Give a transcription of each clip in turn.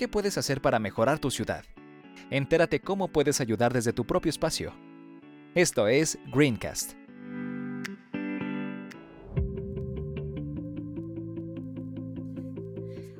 ¿Qué puedes hacer para mejorar tu ciudad? Entérate cómo puedes ayudar desde tu propio espacio. Esto es Greencast.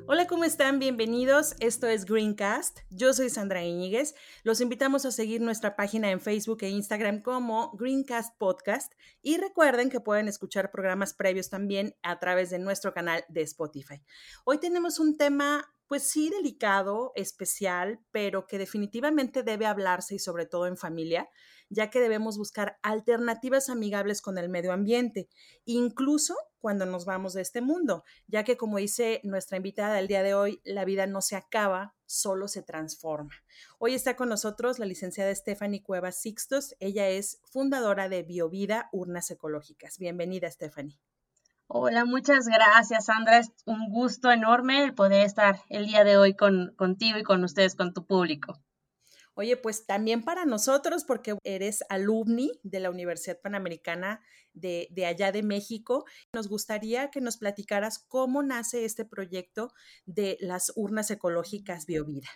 Hola, ¿cómo están? Bienvenidos. Esto es Greencast. Yo soy Sandra Iñiguez. Los invitamos a seguir nuestra página en Facebook e Instagram como Greencast Podcast y recuerden que pueden escuchar programas previos también a través de nuestro canal de Spotify. Hoy tenemos un tema pues sí delicado, especial, pero que definitivamente debe hablarse y sobre todo en familia, ya que debemos buscar alternativas amigables con el medio ambiente, incluso cuando nos vamos de este mundo, ya que como dice nuestra invitada del día de hoy, la vida no se acaba, solo se transforma. Hoy está con nosotros la licenciada Stephanie Cuevas Sixtos, ella es fundadora de Biovida Urnas Ecológicas. Bienvenida, Stephanie. Hola, muchas gracias, Sandra. Es un gusto enorme el poder estar el día de hoy con, contigo y con ustedes, con tu público. Oye, pues también para nosotros, porque eres alumni de la Universidad Panamericana de, de, allá de México, nos gustaría que nos platicaras cómo nace este proyecto de las urnas ecológicas BioVida.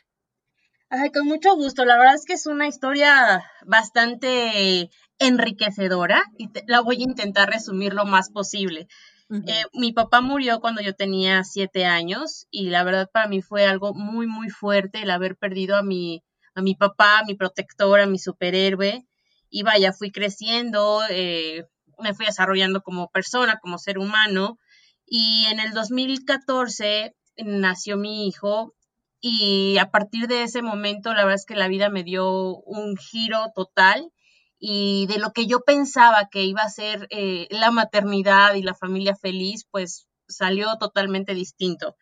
Ay, con mucho gusto. La verdad es que es una historia bastante enriquecedora y te, la voy a intentar resumir lo más posible. Eh, mi papá murió cuando yo tenía siete años y la verdad para mí fue algo muy, muy fuerte el haber perdido a mi, a mi papá, a mi protector, a mi superhéroe. Y vaya, fui creciendo, eh, me fui desarrollando como persona, como ser humano. Y en el 2014 nació mi hijo y a partir de ese momento la verdad es que la vida me dio un giro total y de lo que yo pensaba que iba a ser eh, la maternidad y la familia feliz, pues salió totalmente distinto.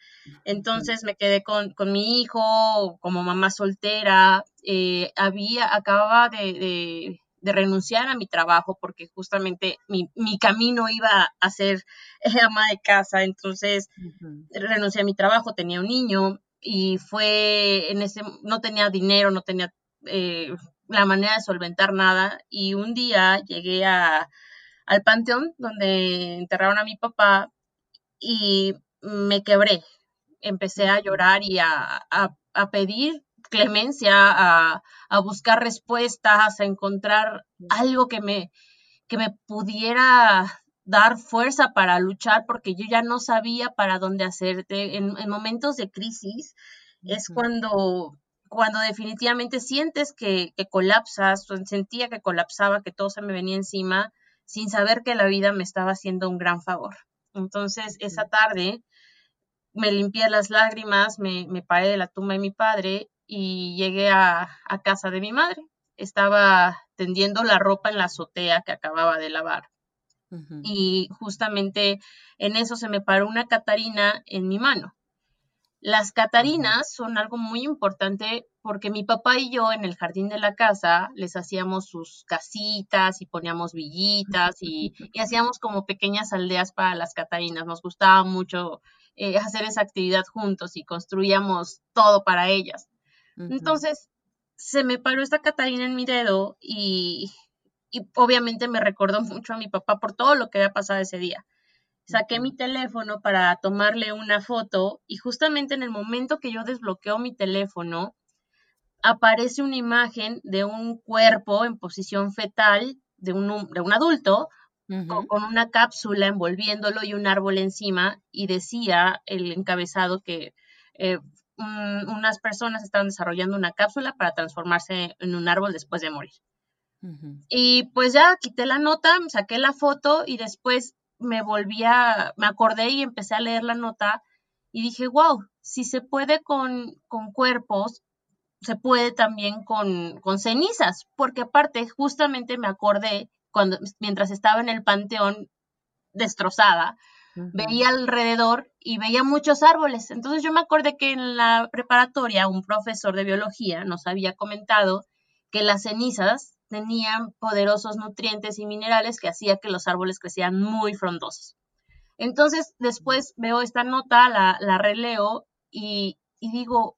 Entonces me quedé con, con mi hijo como mamá soltera, eh, había, acababa de, de, de, renunciar a mi trabajo porque justamente mi, mi camino iba a ser ama de casa, entonces uh -huh. renuncié a mi trabajo, tenía un niño y fue en ese, no tenía dinero, no tenía... Eh, la manera de solventar nada y un día llegué a, al panteón donde enterraron a mi papá y me quebré. Empecé a llorar y a, a, a pedir clemencia, a, a, buscar respuestas, a encontrar algo que me, que me pudiera dar fuerza para luchar porque yo ya no sabía para dónde hacerte. En, en momentos de crisis es cuando cuando definitivamente sientes que, que colapsas, sentía que colapsaba, que todo se me venía encima, sin saber que la vida me estaba haciendo un gran favor. Entonces, esa tarde me limpié las lágrimas, me, me paré de la tumba de mi padre y llegué a, a, casa de mi madre. Estaba tendiendo la ropa en la azotea que acababa de lavar. Uh -huh. Y justamente en eso se me paró una Catarina en mi mano. Las catarinas son algo muy importante porque mi papá y yo en el jardín de la casa les hacíamos sus casitas y poníamos villitas y, y hacíamos como pequeñas aldeas para las catarinas. Nos gustaba mucho eh, hacer esa actividad juntos y construíamos todo para ellas. Uh -huh. Entonces se me paró esta catarina en mi dedo y, y obviamente me recordó mucho a mi papá por todo lo que había pasado ese día saqué mi teléfono para tomarle una foto y justamente en el momento que yo desbloqueo mi teléfono, aparece una imagen de un cuerpo en posición fetal de un, de un adulto uh -huh. con, con, una cápsula envolviéndolo y un árbol encima y decía el encabezado que eh, un, unas personas estaban desarrollando una cápsula para transformarse en un árbol después de morir. Uh -huh. Y pues ya quité la nota, saqué la foto y después me volví a, me acordé y empecé a leer la nota y dije, wow, si se puede con, con cuerpos, se puede también con, con, cenizas, porque aparte justamente me acordé cuando, mientras estaba en el panteón destrozada, veía alrededor y veía muchos árboles. Entonces yo me acordé que en la preparatoria un profesor de biología nos había comentado que las cenizas tenían poderosos nutrientes y minerales que hacía que los árboles crecieran muy frondosos. Entonces después veo esta nota, la, la releo y, y digo,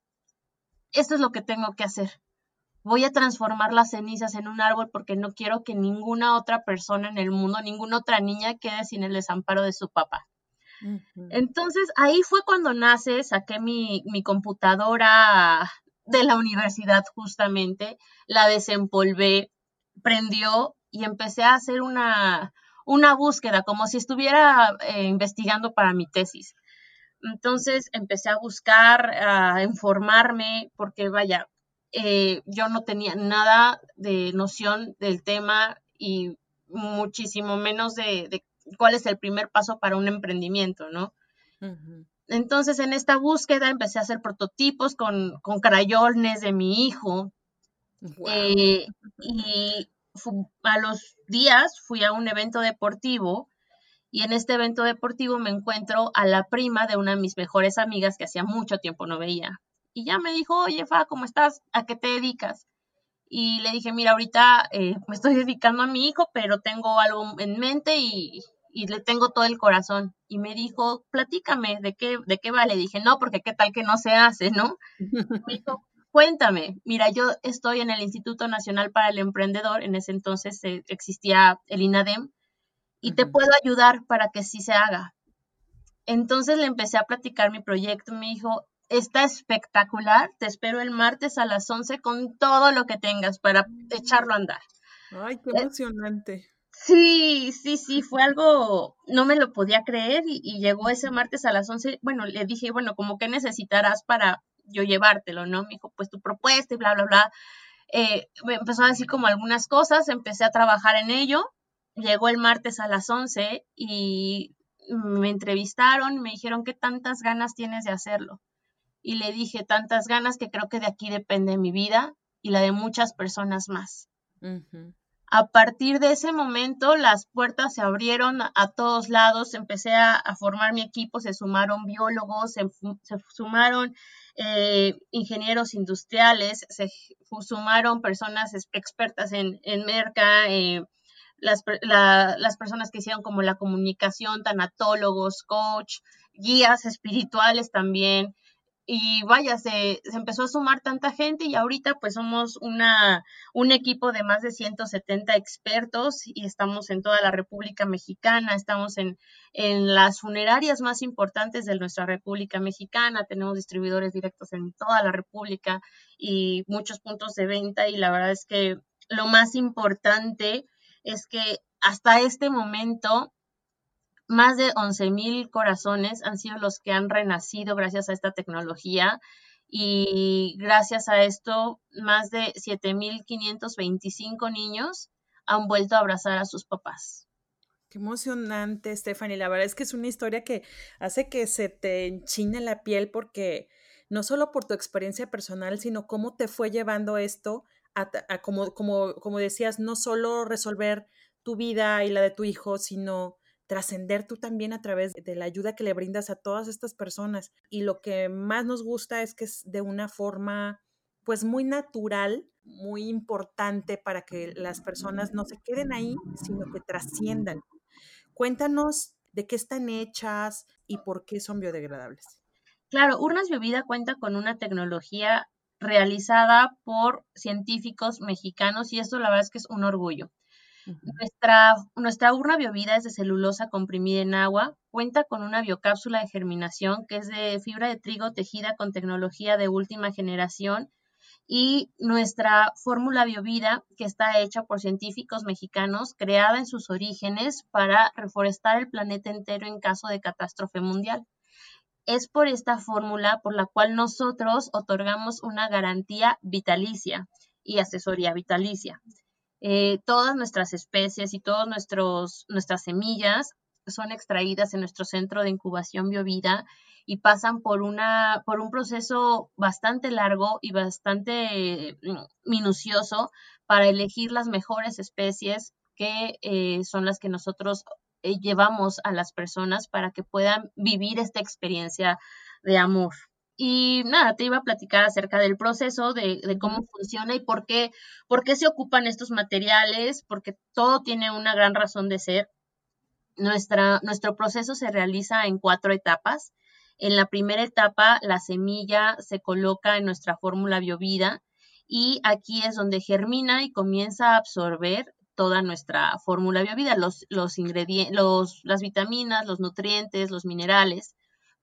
esto es lo que tengo que hacer. Voy a transformar las cenizas en un árbol porque no quiero que ninguna otra persona en el mundo, ninguna otra niña quede sin el desamparo de su papá. Entonces ahí fue cuando nace, saqué mi, mi computadora de la universidad justamente, la desempolvé, prendió y empecé a hacer una, una búsqueda, como si estuviera eh, investigando para mi tesis. Entonces empecé a buscar, a informarme, porque vaya, eh, yo no tenía nada de noción del tema y muchísimo menos de, cuál es el primer paso para un emprendimiento, ¿no? Entonces, en esta búsqueda empecé a hacer prototipos con, con crayones de mi hijo. Eh, y a los días fui a un evento deportivo y en este evento deportivo me encuentro a la prima de una de mis mejores amigas que hacía mucho tiempo no veía. Y ya me dijo, oye, Fa, ¿cómo estás? ¿A qué te dedicas? Y le dije, mira, ahorita eh, me estoy dedicando a mi hijo, pero tengo algo en mente y, y le tengo todo el corazón. Y me dijo, platícame, ¿de qué, de qué vale? Dije, no, porque qué tal que no se hace, ¿no? me dijo, cuéntame, mira, yo estoy en el Instituto Nacional para el Emprendedor, en ese entonces eh, existía el INADEM, y te puedo ayudar para que sí se haga. Entonces le empecé a platicar mi proyecto, me dijo, está espectacular, te espero el martes a las 11 con todo lo que tengas para echarlo a andar. Ay, qué eh, emocionante. Sí, sí, sí, fue algo, no me lo podía creer y, llegó ese martes a las 11, bueno, le dije, bueno, como que necesitarás para yo llevártelo, ¿no? Me dijo, pues tu propuesta y bla, bla, bla. Eh, me empezó a decir como algunas cosas, empecé a trabajar en ello, llegó el martes a las 11 y me entrevistaron, me dijeron, ¿qué tantas ganas tienes de hacerlo? Y le dije, tantas ganas que creo que de aquí depende mi vida y la de muchas personas más. A partir de ese momento, las puertas se abrieron a, todos lados, empecé a, formar mi equipo, se sumaron biólogos, se, sumaron eh, ingenieros industriales, se sumaron personas expertas en, en merca, eh, las, las personas que hicieron como la comunicación, tanatólogos, coach, guías espirituales también, y vaya, se, se, empezó a sumar tanta gente y ahorita pues somos una, un equipo de más de 170 expertos y estamos en toda la República Mexicana, estamos en, en las funerarias más importantes de nuestra República Mexicana, tenemos distribuidores directos en toda la República y muchos puntos de venta y la verdad es que lo más importante es que hasta este momento más de 11.000 corazones han sido los que han renacido gracias a esta tecnología y gracias a esto más de 7.525 niños han vuelto a abrazar a sus papás. Qué emocionante, Stephanie. La verdad es que es una historia que hace que se te enchine la piel porque no solo por tu experiencia personal, sino cómo te fue llevando esto a, como, como, como decías, no solo resolver tu vida y la de tu hijo, sino trascender tú también a través de la ayuda que le brindas a todas estas personas. Y lo que más nos gusta es que es de una forma pues muy natural, muy importante para que las personas no se queden ahí, sino que trasciendan. Cuéntanos de qué están hechas y por qué son biodegradables. Claro, Urnas Biovida cuenta con una tecnología realizada por científicos mexicanos y esto la verdad es que es un orgullo. Nuestra, nuestra urna biovida es de celulosa comprimida en agua, cuenta con una biocápsula de germinación que es de fibra de trigo tejida con tecnología de última generación y nuestra fórmula biovida que está hecha por científicos mexicanos, creada en sus orígenes para reforestar el planeta entero en caso de catástrofe mundial. Es por esta fórmula por la cual nosotros otorgamos una garantía vitalicia y asesoría vitalicia. Eh, todas nuestras especies y todas nuestras semillas son extraídas en nuestro centro de incubación biovida y pasan por, una, por un proceso bastante largo y bastante mm, minucioso para elegir las mejores especies que eh, son las que nosotros eh, llevamos a las personas para que puedan vivir esta experiencia de amor. Y nada, te iba a platicar acerca del proceso, de, de, cómo funciona y por qué, por qué se ocupan estos materiales, porque todo tiene una gran razón de ser. Nuestra, nuestro proceso se realiza en cuatro etapas. En la primera etapa, la semilla se coloca en nuestra fórmula biovida y aquí es donde germina y comienza a absorber toda nuestra fórmula biovida, los, los ingredientes, los, las vitaminas, los nutrientes, los minerales.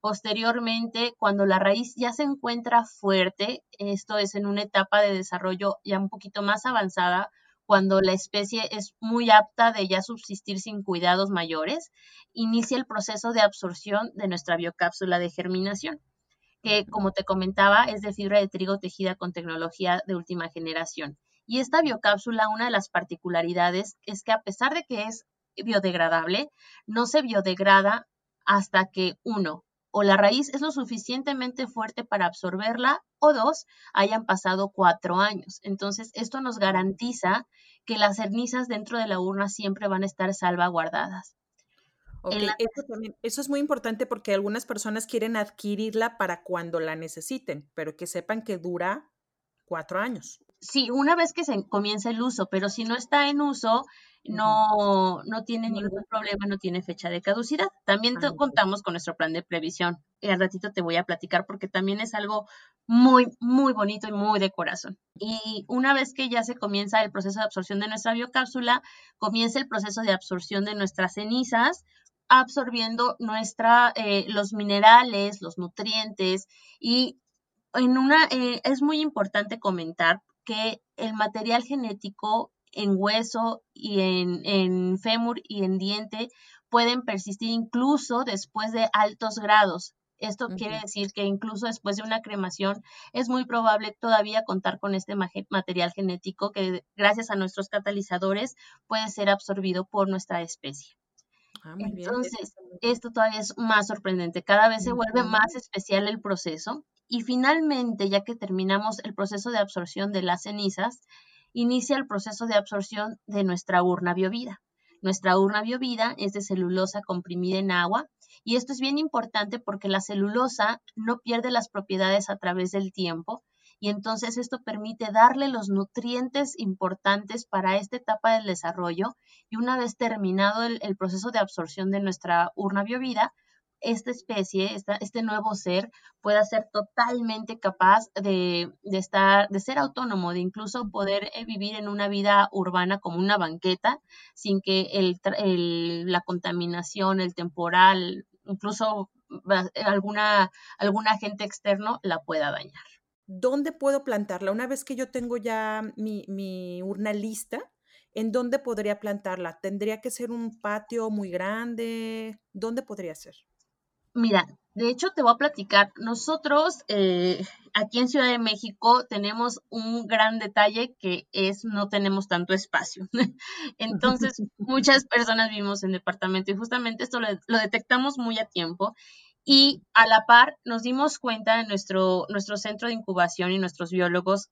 Posteriormente, cuando la raíz ya se encuentra fuerte, esto es en una etapa de desarrollo ya un poquito más avanzada, cuando la especie es muy apta de ya subsistir sin cuidados mayores, inicia el proceso de absorción de nuestra biocápsula de germinación, que como te comentaba es de fibra de trigo tejida con tecnología de última generación. Y esta biocápsula, una de las particularidades es que a pesar de que es biodegradable, no se biodegrada hasta que uno, o la raíz es lo suficientemente fuerte para absorberla, o dos, hayan pasado cuatro años. Entonces, esto nos garantiza que las cenizas dentro de la urna siempre van a estar salvaguardadas. eso, es muy importante porque algunas personas quieren adquirirla para cuando la necesiten, pero que sepan que dura cuatro años. Sí, una vez que se comienza el uso, pero si no está en uso, no, no tiene ningún problema, no tiene fecha de caducidad. También ah, contamos con nuestro plan de previsión. Y al ratito te voy a platicar porque también es algo muy, muy bonito y muy de corazón. Y una vez que ya se comienza el proceso de absorción de nuestra biocápsula, comienza el proceso de absorción de nuestras cenizas, absorbiendo nuestra, eh, los minerales, los nutrientes y en una, eh, es muy importante comentar que el material genético en hueso y en, en fémur y en diente pueden persistir incluso después de altos grados. Esto quiere decir que incluso después de una cremación es muy probable todavía contar con este material genético que gracias a nuestros catalizadores puede ser absorbido por nuestra especie. Ah, Entonces, esto todavía es más sorprendente. Cada vez se vuelve más especial el proceso y finalmente, ya que terminamos el proceso de absorción de las cenizas, inicia el proceso de absorción de nuestra urna biovida. Nuestra urna biovida es de celulosa comprimida en agua y esto es bien importante porque la celulosa no pierde las propiedades a través del tiempo y entonces esto permite darle los nutrientes importantes para esta etapa del desarrollo y una vez terminado el, proceso de absorción de nuestra urna biovida, esta especie, este nuevo ser, pueda ser totalmente capaz de, estar, de ser autónomo, de incluso poder eh, vivir en una vida urbana como una banqueta, sin que el, la contaminación, el temporal, incluso alguna, algún agente externo la pueda dañar. ¿Dónde puedo plantarla? Una vez que yo tengo ya mi, mi urna lista, ¿en dónde podría plantarla? ¿Tendría que ser un patio muy grande? ¿Dónde podría ser? Mira, de hecho te voy a platicar. Nosotros eh, aquí en Ciudad de México tenemos un gran detalle que es no tenemos tanto espacio. Entonces, muchas personas vivimos en departamento y justamente esto lo, detectamos muy a tiempo. Y a la par nos dimos cuenta en nuestro, nuestro centro de incubación y nuestros biólogos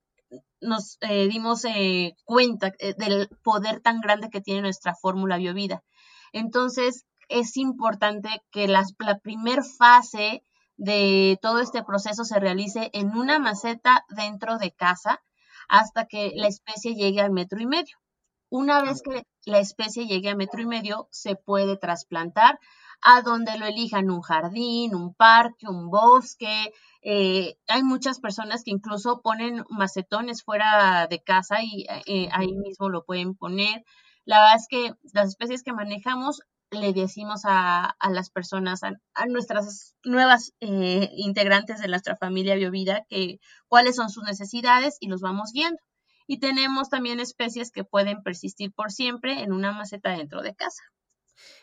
nos eh, dimos eh, cuenta del poder tan grande que tiene nuestra fórmula biovida. Entonces, es importante que la primer fase de todo este proceso se realice en una maceta dentro de casa hasta que la especie llegue al metro y medio. Una vez que la especie llegue a metro y medio, se puede trasplantar a donde lo elijan, un jardín, un parque, un bosque. Eh, hay muchas personas que incluso ponen macetones fuera de casa y eh, ahí mismo lo pueden poner. La verdad es que las especies que manejamos le decimos a, las personas, a, nuestras nuevas eh, integrantes de nuestra familia Biovida, que cuáles son sus necesidades y los vamos viendo. Y tenemos también especies que pueden persistir por siempre en una maceta dentro de casa.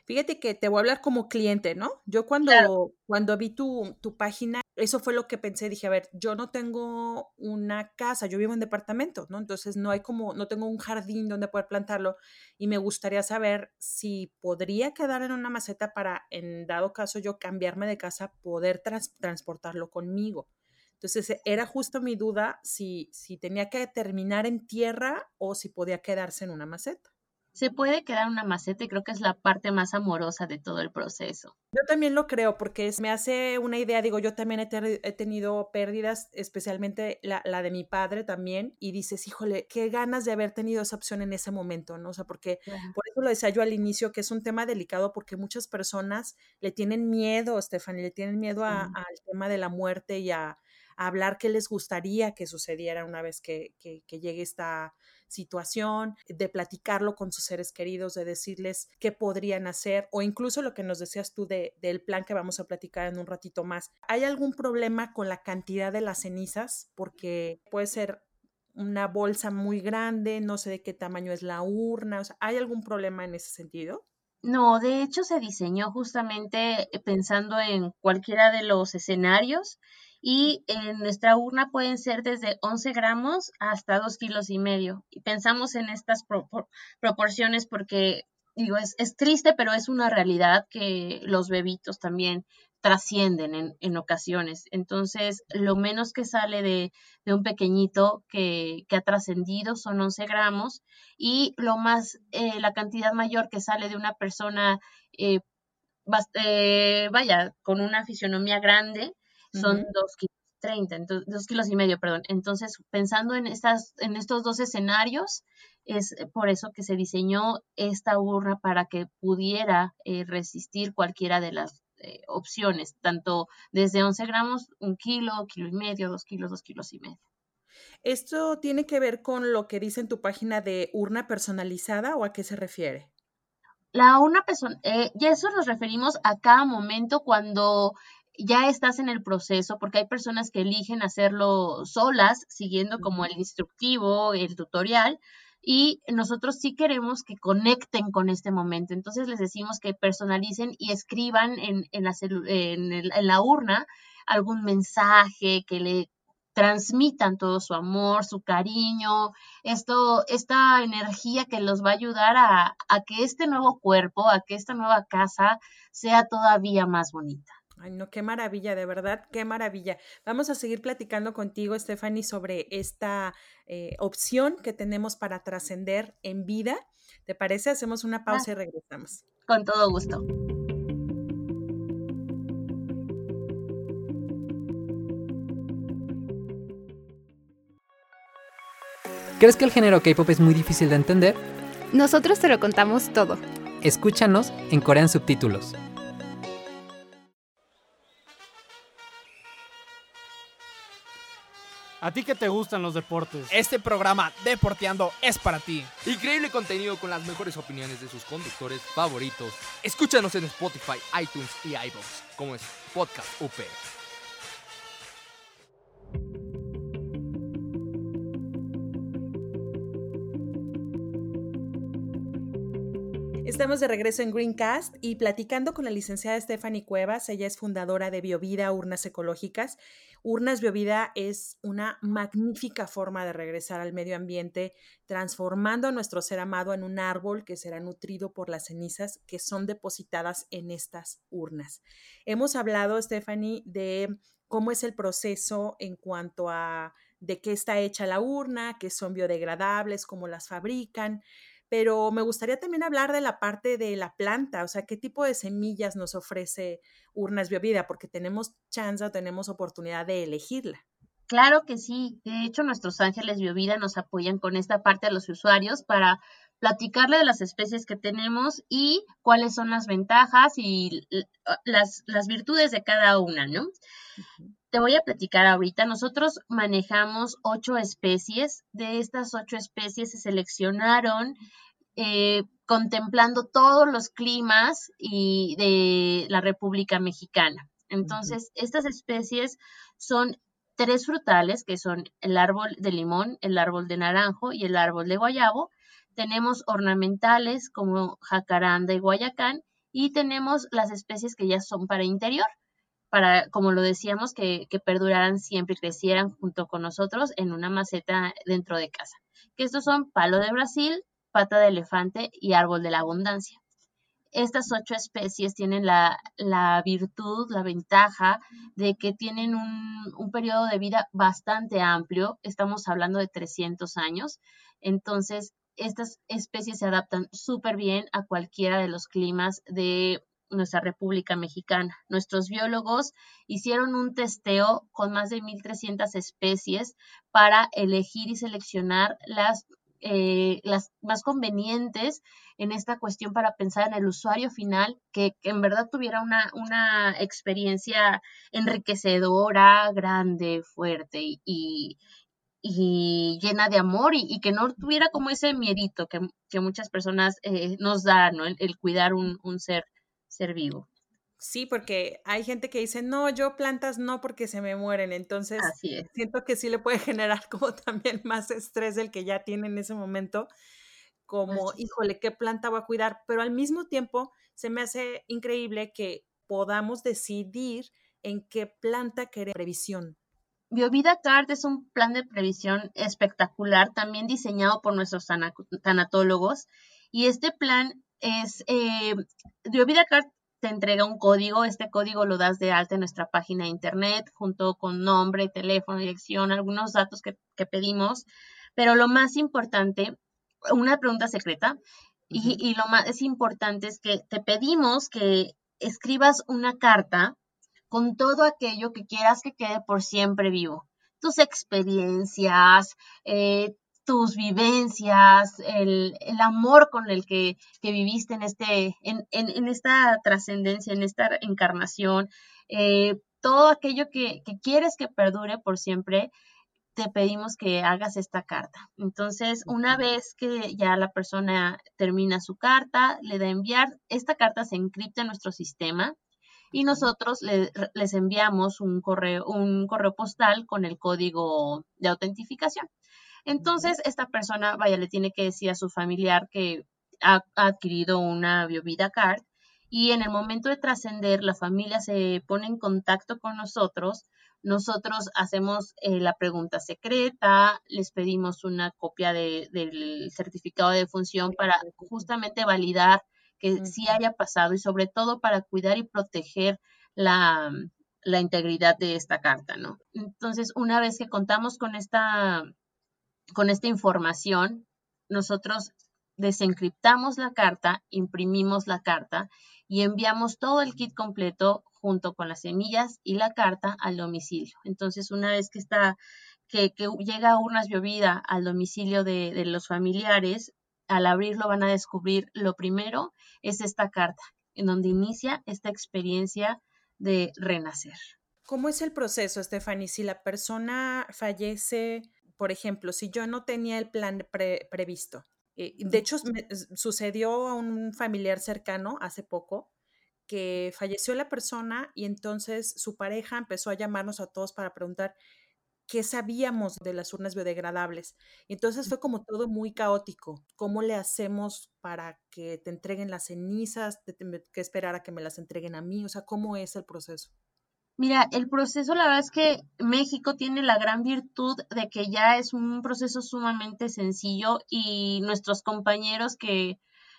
Fíjate que te voy a hablar como cliente, ¿no? Yo cuando, cuando vi tu, tu, página, eso fue lo que pensé, dije, a ver, yo no tengo una casa, yo vivo en departamento, ¿no? Entonces no hay como, no tengo un jardín donde poder plantarlo y me gustaría saber si podría quedar en una maceta para, en dado caso yo cambiarme de casa, poder transportarlo conmigo. Entonces era justo mi duda si, si tenía que terminar en tierra o si podía quedarse en una maceta. Se puede quedar una maceta y creo que es la parte más amorosa de todo el proceso. Yo también lo creo porque me hace una idea, digo, yo también he, tenido pérdidas, especialmente la, de mi padre también, y dices, híjole, qué ganas de haber tenido esa opción en ese momento, ¿no? O sea, porque por eso lo decía yo al inicio, que es un tema delicado porque muchas personas le tienen miedo, Stephanie, le tienen miedo al tema de la muerte y a, hablar qué les gustaría que sucediera una vez que, que, que llegue esta situación, de platicarlo con sus seres queridos, de decirles qué podrían hacer o incluso lo que nos decías tú de, del plan que vamos a platicar en un ratito más. ¿Hay algún problema con la cantidad de las cenizas? Porque puede ser una bolsa muy grande, no sé de qué tamaño es la urna, ¿hay algún problema en ese sentido? No, de hecho se diseñó justamente pensando en cualquiera de los escenarios y en nuestra urna pueden ser desde 11 gramos hasta 2 kilos y medio. Y pensamos en estas proporciones porque, digo, es, es, triste, pero es una realidad que los bebitos también trascienden en, en ocasiones. Entonces, lo menos que sale de, de un pequeñito que, que ha trascendido son 11 gramos y lo más, eh, la cantidad mayor que sale de una persona, eh, eh, vaya, con una fisionomía grande, son dos kilos 30, entonces, dos kilos y medio, perdón. Entonces, pensando en, estas, en estos dos escenarios, es por eso que se diseñó esta urna para que pudiera eh, resistir cualquiera de las eh, opciones, tanto desde 11 gramos, un kilo, kilo y medio, dos kilos, dos kilos y medio. ¿Esto tiene que ver con lo que dice en tu página de urna personalizada o a qué se refiere? La urna personalizada, eh, y eso nos referimos a cada momento cuando ya estás en el proceso, porque hay personas que eligen hacerlo solas, siguiendo como el instructivo, el tutorial, y nosotros sí queremos que conecten con este momento. Entonces les decimos que personalicen y escriban en, en, la, en, en la urna algún mensaje que le transmitan todo su amor, su cariño, esto, esta energía que los va a ayudar a, a que este nuevo cuerpo, a que esta nueva casa sea todavía más bonita. Ay, no, qué maravilla, de verdad, qué maravilla. Vamos a seguir platicando contigo, Stephanie, sobre esta eh, opción que tenemos para trascender en vida. ¿Te parece? Hacemos una pausa y regresamos. Con todo gusto. ¿Crees que el género K-pop es muy difícil de entender? Nosotros te lo contamos todo. Escúchanos en Corean Subtítulos. ¿A ti que te gustan los deportes? Este programa Deporteando es para ti. Increíble contenido con las mejores opiniones de sus conductores favoritos. Escúchanos en Spotify, iTunes y iVoox, como es Podcast UP. Estamos de regreso en Greencast y platicando con la licenciada Stephanie Cuevas. Ella es fundadora de Biovida Urnas Ecológicas. Urnas Biovida es una magnífica forma de regresar al medio ambiente, transformando a nuestro ser amado en un árbol que será nutrido por las cenizas que son depositadas en estas urnas. Hemos hablado, Stephanie, de cómo es el proceso en cuanto a de qué está hecha la urna, que son biodegradables, cómo las fabrican pero me gustaría también hablar de la parte de la planta, o sea, qué tipo de semillas nos ofrece Urnas Biovida, porque tenemos chance o tenemos oportunidad de elegirla. Claro que sí. De hecho, nuestros ángeles Biovida nos apoyan con esta parte a los usuarios para platicarle de las especies que tenemos y cuáles son las ventajas y las, las virtudes de cada una, ¿no? Te voy a platicar ahorita. Nosotros manejamos ocho especies. De estas ocho especies se seleccionaron eh, contemplando todos los climas y de la República Mexicana. Entonces, estas especies son tres frutales, que son el árbol de limón, el árbol de naranjo y el árbol de guayabo. Tenemos ornamentales como jacaranda y guayacán y tenemos las especies que ya son para interior, para, como lo decíamos, que, que perduraran siempre y crecieran junto con nosotros en una maceta dentro de casa. Que estos son palo de Brasil, pata de elefante y árbol de la abundancia. Estas ocho especies tienen la, la virtud, la ventaja de que tienen un, un, periodo de vida bastante amplio, estamos hablando de 300 años, entonces estas especies se adaptan súper bien a cualquiera de los climas de nuestra República Mexicana. Nuestros biólogos hicieron un testeo con más de 1.300 especies para elegir y seleccionar las, eh, las más convenientes en esta cuestión para pensar en el usuario final, que, en verdad tuviera una, una, experiencia enriquecedora, grande, fuerte y, y llena de amor y, que no tuviera como ese miedito que, que muchas personas eh, nos dan, ¿no? el, cuidar un, un, ser ser vivo. Sí, porque hay gente que dice, no, yo plantas no porque se me mueren. Entonces, siento que sí le puede generar como también más estrés del que ya tiene en ese momento, como, híjole, ¿qué planta voy a cuidar? Pero al mismo tiempo, se me hace increíble que podamos decidir en qué planta querer previsión. Biovida Card es un plan de previsión espectacular, también diseñado por nuestros tanatólogos. Y este plan es, eh, Card te entrega un código, este código lo das de alta en nuestra página de internet, junto con nombre, teléfono, dirección, algunos datos que, pedimos, pero lo más importante, una pregunta secreta, y, y, lo más importante es que te pedimos que escribas una carta con todo aquello que quieras que quede por siempre vivo. Tus experiencias, eh, tus vivencias, el, amor con el que, viviste en, este, en, esta trascendencia, en esta encarnación, eh, todo aquello que, quieres que perdure por siempre, te pedimos que hagas esta carta. Entonces, una vez que ya la persona termina su carta, le da enviar, esta carta se encripta en nuestro sistema y nosotros les enviamos un correo, un correo postal con el código de autentificación. Entonces, esta persona, vaya, le tiene que decir a su familiar que ha, adquirido una biovida card y en el momento de trascender, la familia se pone en contacto con nosotros. Nosotros hacemos eh, la pregunta secreta, les pedimos una copia del certificado de función para justamente validar que sí haya pasado y sobre todo para cuidar y proteger la, la integridad de esta carta, ¿no? Entonces, una vez que contamos con esta con esta información, nosotros desencriptamos la carta, imprimimos la carta y enviamos todo el kit completo junto con las semillas y la carta al domicilio. Entonces, una vez que está, que, llega urnas biovida al domicilio de, de los familiares, al abrirlo van a descubrir lo primero es esta carta, en donde inicia esta experiencia de renacer. ¿Cómo es el proceso, Stephanie? Si la persona fallece por ejemplo, si yo no tenía el plan previsto, eh, de hecho sucedió a un familiar cercano hace poco que falleció la persona y entonces su pareja empezó a llamarnos a todos para preguntar qué sabíamos de las urnas biodegradables. Entonces fue como todo muy caótico. ¿Cómo le hacemos para que te entreguen las cenizas? ¿Qué esperar a que me las entreguen a mí? O sea, ¿cómo es el proceso? Mira, el proceso, la verdad es que México tiene la gran virtud de que ya es un proceso sumamente sencillo y nuestros compañeros que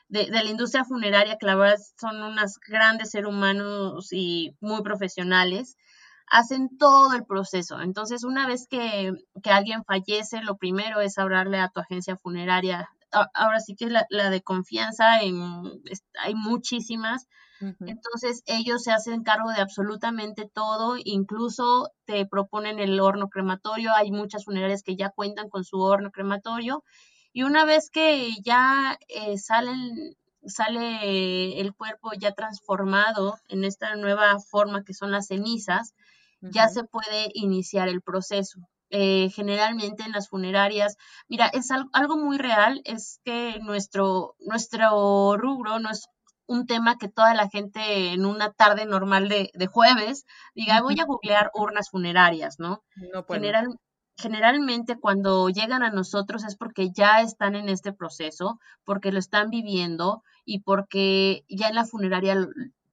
de, la industria funeraria, que la verdad son unos grandes seres humanos y muy profesionales, hacen todo el proceso. Entonces, una vez que, que alguien fallece, lo primero es hablarle a tu agencia funeraria. Ahora sí que es la, la de confianza, en, hay muchísimas. Entonces ellos se hacen cargo de absolutamente todo, incluso te proponen el horno crematorio, hay muchas funerarias que ya cuentan con su horno crematorio y una vez que ya eh, salen, sale el cuerpo ya transformado en esta nueva forma que son las cenizas, ya se puede iniciar el proceso. Eh, generalmente en las funerarias, mira, es algo, algo, muy real, es que nuestro, nuestro rubro, no es un tema que toda la gente en una tarde normal de, jueves diga, voy a googlear urnas funerarias, ¿no? General, generalmente cuando llegan a nosotros es porque ya están en este proceso, porque lo están viviendo y porque ya en la funeraria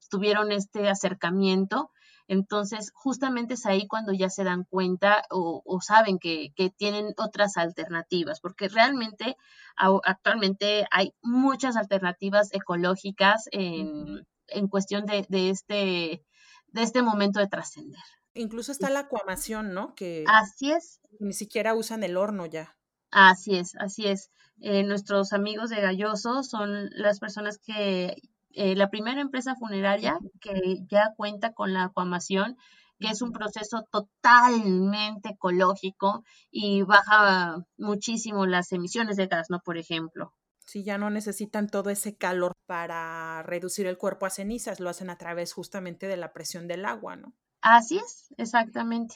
tuvieron este acercamiento entonces, justamente es ahí cuando ya se dan cuenta o, saben que, tienen otras alternativas, porque realmente actualmente hay muchas alternativas ecológicas en, cuestión de, este, de este momento de trascender. Incluso está la acuamación, ¿no? Que Así es. Ni siquiera usan el horno ya. Así es, así es. Eh, nuestros amigos de Galloso son las personas que, eh, la primera empresa funeraria que ya cuenta con la acuamación, que es un proceso totalmente ecológico y baja muchísimo las emisiones de gas, ¿no? Por ejemplo. Si ya no necesitan todo ese calor para reducir el cuerpo a cenizas, lo hacen a través justamente de la presión del agua, ¿no? Así es, exactamente.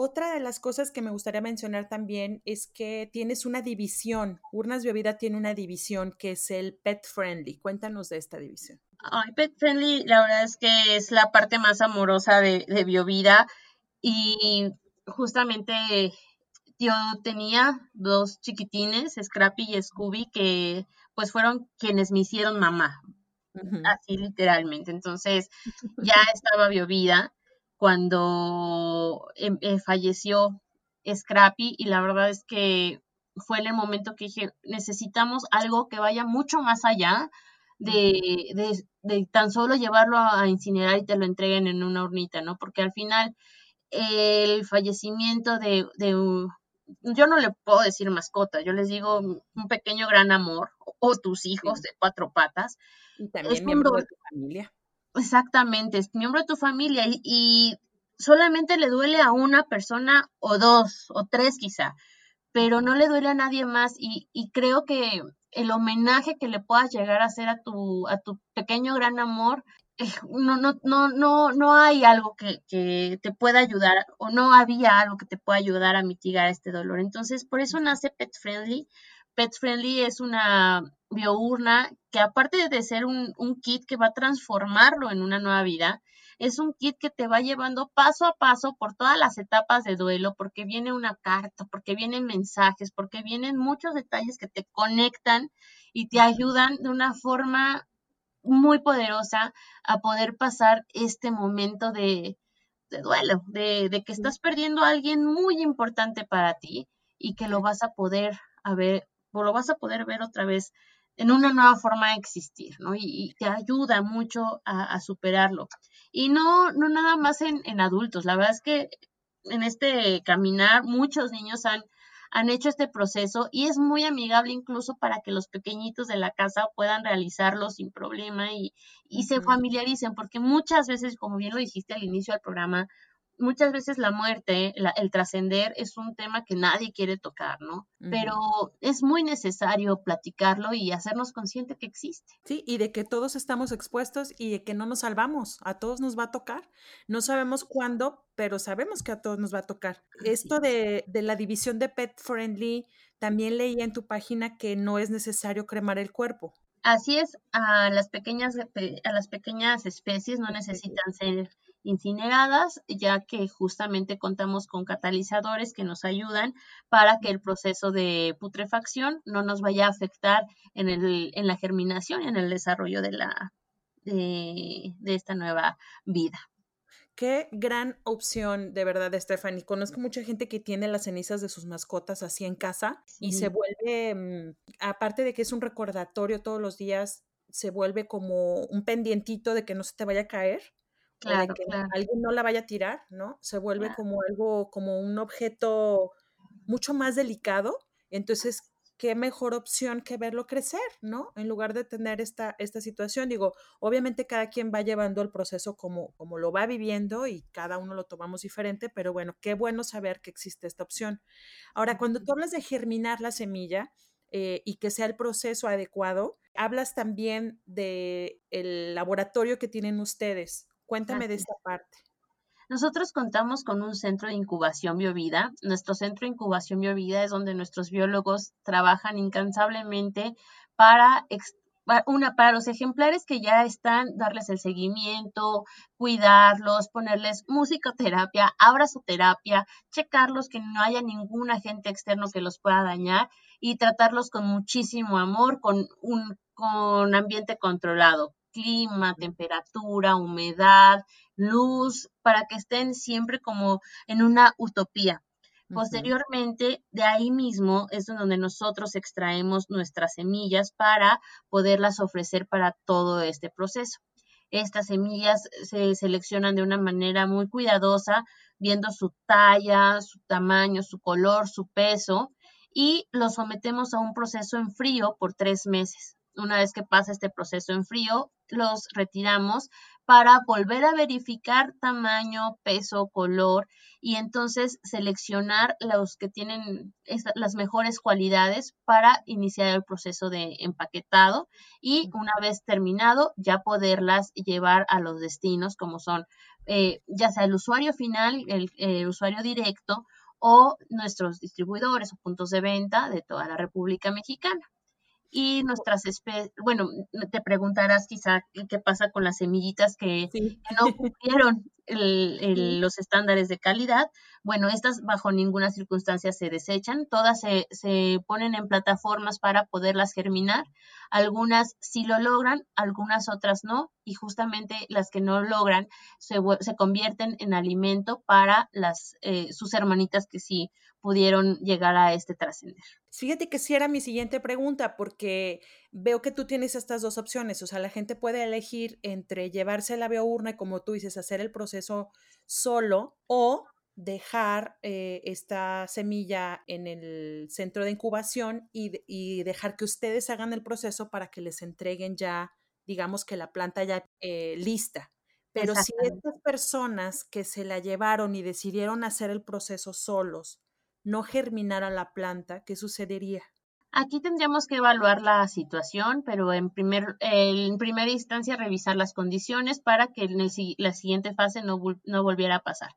Otra de las cosas que me gustaría mencionar también es que tienes una división. Urnas Biovida tiene una división que es el Pet Friendly. Cuéntanos de esta división. Ay, Pet Friendly, la verdad es que es la parte más amorosa de, de Biovida y justamente yo tenía dos chiquitines, Scrappy y Scooby, que pues fueron quienes me hicieron mamá, así literalmente. Entonces ya estaba Biovida cuando em, eh, falleció Scrappy y la verdad es que fue en el momento que dije, necesitamos algo que vaya mucho más allá de, de, tan solo llevarlo a, incinerar y te lo entreguen en una hornita, ¿no? Porque al final el fallecimiento de, de yo no le puedo decir mascota, yo les digo un pequeño gran amor o, tus hijos de cuatro patas. Y también miembro de tu familia. Exactamente, es miembro de tu familia y, solamente le duele a una persona o dos o tres quizá, pero no le duele a nadie más y, creo que el homenaje que le puedas llegar a hacer a tu, a tu pequeño gran amor, eh, no, no, no, no, no hay algo que, que, te pueda ayudar o no había algo que te pueda ayudar a mitigar este dolor. Entonces, por eso nace Pet Friendly. Pet Friendly es una biourna que aparte de ser un, kit que va a transformarlo en una nueva vida, es un kit que te va llevando paso a paso por todas las etapas de duelo, porque viene una carta, porque vienen mensajes, porque vienen muchos detalles que te conectan y te ayudan de una forma muy poderosa a poder pasar este momento de, duelo, de, de, que estás perdiendo a alguien muy importante para ti y que lo vas a poder a ver, lo vas a poder ver otra vez en una nueva forma de existir, ¿no? Y, te ayuda mucho a, superarlo. Y no, no nada más en, en, adultos, la verdad es que en este caminar muchos niños han, han hecho este proceso y es muy amigable incluso para que los pequeñitos de la casa puedan realizarlo sin problema y, y se familiaricen, porque muchas veces, como bien lo dijiste al inicio del programa, muchas veces la muerte, el trascender es un tema que nadie quiere tocar, ¿no? Pero es muy necesario platicarlo y hacernos consciente que existe. Sí, y de que todos estamos expuestos y de que no nos salvamos, a todos nos va a tocar. No sabemos cuándo, pero sabemos que a todos nos va a tocar. Esto de, de la división de pet friendly, también leí en tu página que no es necesario cremar el cuerpo. Así es, a las pequeñas, a las pequeñas especies no necesitan ser incineradas, ya que justamente contamos con catalizadores que nos ayudan para que el proceso de putrefacción no nos vaya a afectar en, el, en la germinación y en el desarrollo de, la, de, esta nueva vida. Qué gran opción, de verdad, Stephanie. Conozco mucha gente que tiene las cenizas de sus mascotas así en casa y se vuelve, mm, aparte de que es un recordatorio todos los días, se vuelve como un pendientito de que no se te vaya a caer Claro, que claro. alguien no la vaya a tirar, ¿no? Se vuelve como algo, como un objeto mucho más delicado. Entonces, qué mejor opción que verlo crecer, ¿no? En lugar de tener esta, esta situación. Digo, obviamente cada quien va llevando el proceso como, como lo va viviendo y cada uno lo tomamos diferente, pero bueno, qué bueno saber que existe esta opción. Ahora, cuando tú hablas de germinar la semilla, eh, y que sea el proceso adecuado. Hablas también del el laboratorio que tienen ustedes. Cuéntame de esta parte. Nosotros contamos con un centro de incubación biovida. Nuestro centro de incubación biovida es donde nuestros biólogos trabajan incansablemente para una para los ejemplares que ya están, darles el seguimiento, cuidarlos, ponerles musicoterapia, abrazoterapia, checarlos que no haya ningún agente externo que los pueda dañar y tratarlos con muchísimo amor, con un con ambiente controlado clima, temperatura, humedad, luz, para que estén siempre como en una utopía. Posteriormente, de ahí mismo es donde nosotros extraemos nuestras semillas para poderlas ofrecer para todo este proceso. Estas semillas se seleccionan de una manera muy cuidadosa, viendo su talla, su tamaño, su color, su peso, y los sometemos a un proceso en frío por tres meses. Una vez que pasa este proceso en frío, los retiramos para volver a verificar tamaño, peso, color y entonces seleccionar los que tienen las mejores cualidades para iniciar el proceso de empaquetado y una vez terminado ya poderlas llevar a los destinos como son eh, ya sea el usuario final, el usuario directo o nuestros distribuidores o puntos de venta de toda la República Mexicana y nuestras especies, bueno, te preguntarás quizá qué pasa con las semillitas que, no cumplieron los estándares de calidad. Bueno, estas bajo ninguna circunstancia se desechan, todas se, se, ponen en plataformas para poderlas germinar. Algunas sí lo logran, algunas otras no, y justamente las que no logran se, se convierten en alimento para las, eh, sus hermanitas que sí pudieron llegar a este trascender. Fíjate que sí era mi siguiente pregunta, porque veo que tú tienes estas dos opciones, o sea, la gente puede elegir entre llevarse la biourna y como tú dices, hacer el proceso solo o dejar eh, esta semilla en el centro de incubación y, dejar que ustedes hagan el proceso para que les entreguen ya, digamos que la planta ya eh, lista. Pero si estas personas que se la llevaron y decidieron hacer el proceso solos, no germinara la planta, ¿qué sucedería? Aquí tendríamos que evaluar la situación, pero en, primer, en primera instancia revisar las condiciones para que en la siguiente fase no, no volviera a pasar.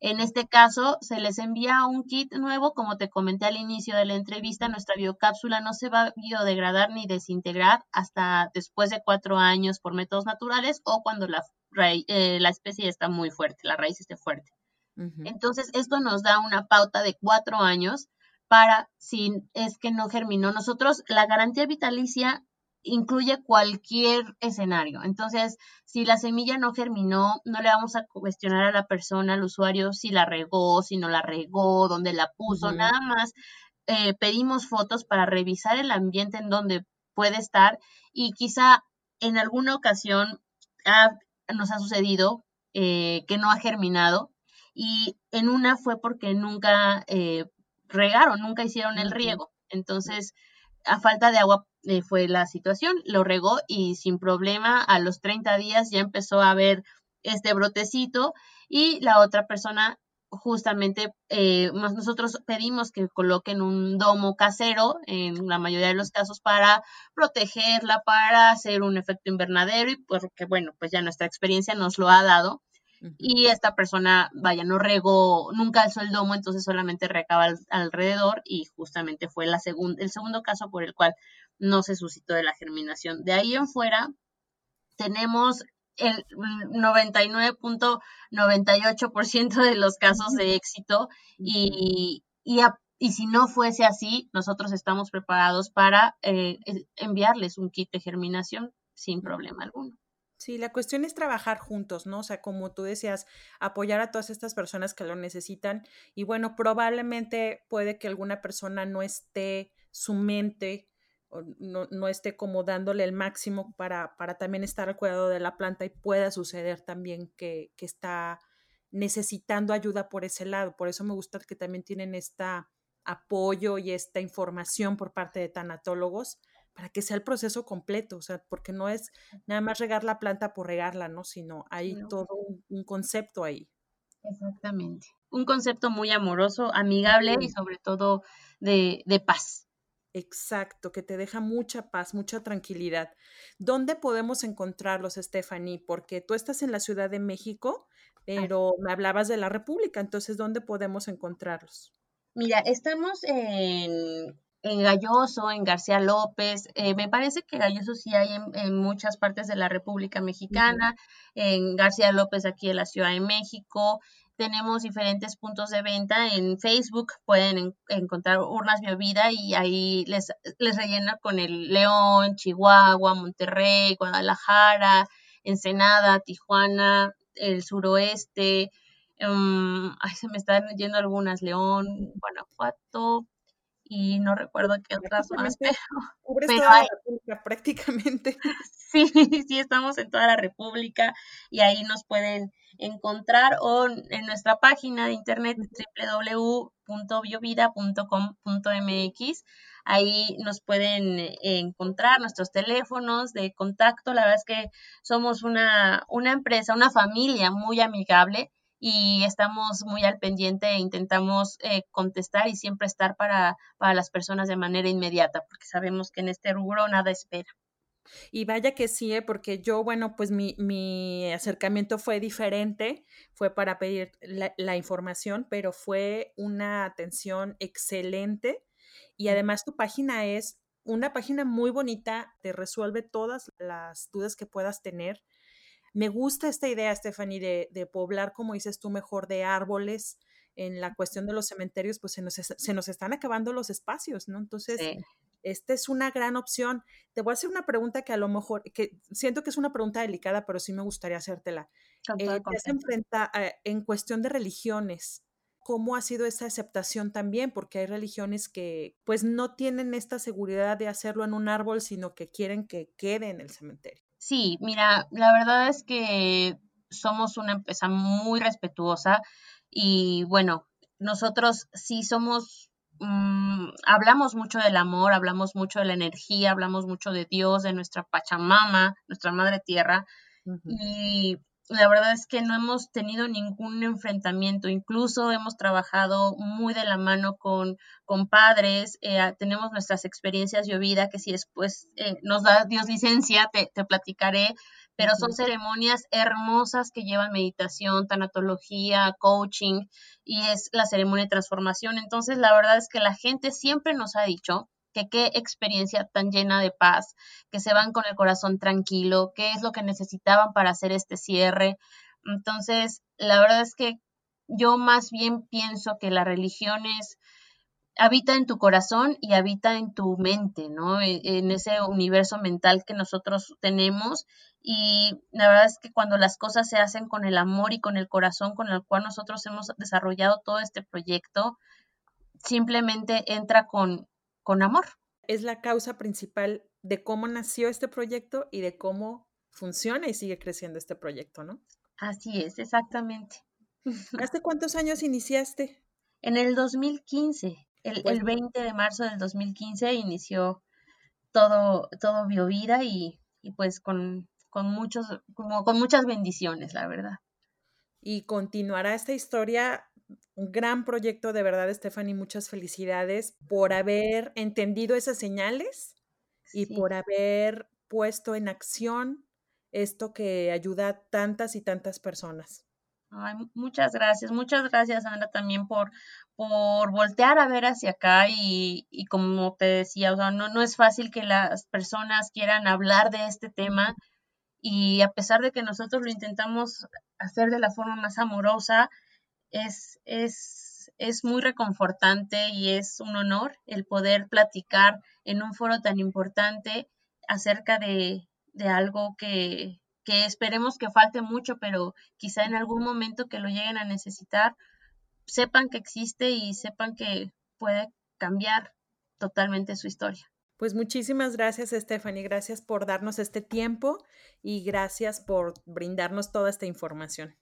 En este caso, se les envía un kit nuevo, como te comenté al inicio de la entrevista, nuestra biocápsula no se va a biodegradar ni desintegrar hasta después de cuatro años por métodos naturales o cuando la, eh, la especie está muy fuerte, la raíz esté fuerte. Entonces, esto nos da una pauta de cuatro años para si es que no germinó. Nosotros, la garantía vitalicia incluye cualquier escenario. Entonces, si la semilla no germinó, no le vamos a cuestionar a la persona, al usuario, si la regó, si no la regó, dónde la puso, nada más. Eh, pedimos fotos para revisar el ambiente en donde puede estar y quizá en alguna ocasión nos ha sucedido eh, que no ha germinado y en una fue porque nunca eh, regaron, nunca hicieron el riego. Entonces, a falta de agua eh, fue la situación, lo regó y sin problema a los 30 días ya empezó a ver este brotecito y la otra persona justamente eh, nosotros pedimos que coloquen un domo casero en la mayoría de los casos para protegerla, para hacer un efecto invernadero y porque bueno, pues ya nuestra experiencia nos lo ha dado y esta persona, vaya, no regó, nunca alzó el domo, entonces solamente recaba alrededor y justamente fue la el segundo caso por el cual no se suscitó de la germinación. De ahí en fuera, tenemos el 99.98% de los casos de éxito y, y, y, si no fuese así, nosotros estamos preparados para eh, enviarles un kit de germinación sin problema alguno. Sí, la cuestión es trabajar juntos, ¿no? O sea, como tú decías, apoyar a todas estas personas que lo necesitan. Y bueno, probablemente puede que alguna persona no esté su mente no, no, esté como dándole el máximo para, para también estar al cuidado de la planta y pueda suceder también que, que está necesitando ayuda por ese lado. Por eso me gusta que también tienen este apoyo y esta información por parte de tanatólogos para que sea el proceso completo, o sea, porque no es nada más regar la planta por regarla, ¿no? Sino hay todo un, concepto ahí. Exactamente. Un concepto muy amoroso, amigable y sobre todo de, de paz. Exacto, que te deja mucha paz, mucha tranquilidad. ¿Dónde podemos encontrarlos, Stephanie? Porque tú estás en la Ciudad de México, pero me hablabas de la República, entonces, ¿dónde podemos encontrarlos? Mira, estamos en en Galloso, en García López. Eh, me parece que Galloso sí hay en, muchas partes de la República Mexicana, en García López aquí en la Ciudad de México. Tenemos diferentes puntos de venta en Facebook, pueden encontrar urnas Biovida y ahí les, les rellena con el León, Chihuahua, Monterrey, Guadalajara, Ensenada, Tijuana, el suroeste. Um, ay, se me están yendo algunas, León, Guanajuato, y no recuerdo qué otras más, pero, pero toda la República prácticamente. Sí, sí, estamos en toda la República y ahí nos pueden encontrar o en nuestra página de internet www.biovida.com.mx. Ahí nos pueden eh, encontrar nuestros teléfonos de contacto. La verdad es que somos una, una empresa, una familia muy amigable y estamos muy al pendiente e intentamos eh, contestar y siempre estar para, para las personas de manera inmediata, porque sabemos que en este rubro nada espera. Y vaya que sí, ¿eh? porque yo, bueno, pues mi, mi, acercamiento fue diferente, fue para pedir la, la, información, pero fue una atención excelente. Y además tu página es una página muy bonita, te resuelve todas las dudas que puedas tener. Me gusta esta idea, Stephanie, de, de poblar, como dices tú, mejor de árboles. En la cuestión de los cementerios, pues se nos, se nos están acabando los espacios, ¿no? Entonces, sí esta es una gran opción. Te voy a hacer una pregunta que a lo mejor, que siento que es una pregunta delicada, pero sí me gustaría hacértela. Eh, te enfrenta eh, en cuestión de religiones. ¿Cómo ha sido esa aceptación también? Porque hay religiones que pues no tienen esta seguridad de hacerlo en un árbol, sino que quieren que quede en el cementerio. Sí, mira, la verdad es que somos una empresa muy respetuosa y bueno, nosotros sí somos Mm, hablamos mucho del amor, hablamos mucho de la energía, hablamos mucho de Dios, de nuestra Pachamama, nuestra Madre Tierra. Y la verdad es que no hemos tenido ningún enfrentamiento, incluso hemos trabajado muy de la mano con, con padres, eh, tenemos nuestras experiencias vida que si después eh, nos da Dios licencia, te, te platicaré, pero son ceremonias hermosas que llevan meditación, tanatología, coaching y es la ceremonia de transformación. Entonces, la verdad es que la gente siempre nos ha dicho que qué experiencia tan llena de paz, que se van con el corazón tranquilo, qué es lo que necesitaban para hacer este cierre. Entonces, la verdad es que yo más bien pienso que la religión es habita en tu corazón y habita en tu mente, ¿no? E, en ese universo mental que nosotros tenemos. Y la verdad es que cuando las cosas se hacen con el amor y con el corazón con el cual nosotros hemos desarrollado todo este proyecto, simplemente entra con, con amor. Es la causa principal de cómo nació este proyecto y de cómo funciona y sigue creciendo este proyecto, ¿no? Así es, exactamente. ¿Hace cuántos años iniciaste? En el 2015. El, 20 pues de marzo del 2015 inició todo, todo Biovida y, y pues con, con, muchos, como con muchas bendiciones, la verdad. Y continuará esta historia, un gran proyecto de verdad, Stephanie, muchas felicidades por haber entendido esas señales y por haber puesto en acción esto que ayuda a tantas y tantas personas. Ay, muchas gracias, muchas gracias, Ana, también por, por voltear a ver hacia acá y, y como te decía, o sea, no, no es fácil que las personas quieran hablar de este tema y a pesar de que nosotros lo intentamos hacer de la forma más amorosa, es, es, es muy reconfortante y es un honor el poder platicar en un foro tan importante acerca de, de algo que, que esperemos que falte mucho, pero quizá en algún momento que lo lleguen a necesitar, sepan que existe y sepan que puede cambiar totalmente su historia. Pues muchísimas gracias, Stephanie. Gracias por darnos este tiempo y gracias por brindarnos toda esta información.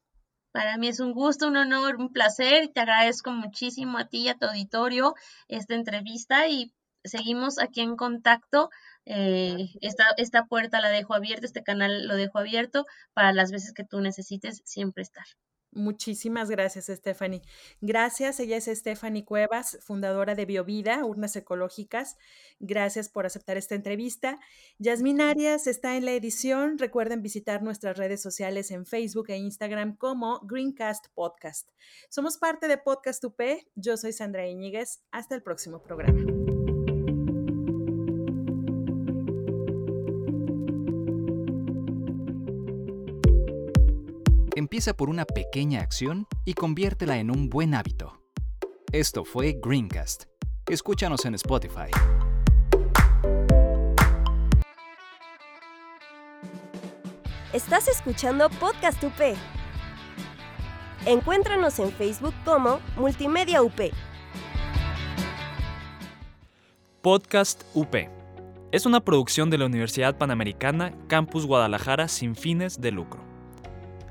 Para mí es un gusto, un honor, un placer y te agradezco muchísimo a ti y a tu auditorio esta entrevista y seguimos aquí en contacto. Eh, esta, esta puerta la dejo abierta, este canal lo dejo abierto para las veces que tú necesites siempre estar. Muchísimas gracias, Stephanie. Gracias, ella es Stephanie Cuevas, fundadora de Biovida, Urnas Ecológicas. Gracias por aceptar esta entrevista. Yasmin Arias está en la edición. Recuerden visitar nuestras redes sociales en Facebook e Instagram como Greencast Podcast. Somos parte de Podcast UP. Yo soy Sandra Iñiguez. Hasta el próximo programa. Empieza por una pequeña acción y conviértela en un buen hábito. Esto fue Greencast. Escúchanos en Spotify. Estás escuchando Podcast UP. Encuéntranos en Facebook como Multimedia UP. Podcast UP. Es una producción de la Universidad Panamericana Campus Guadalajara sin fines de lucro.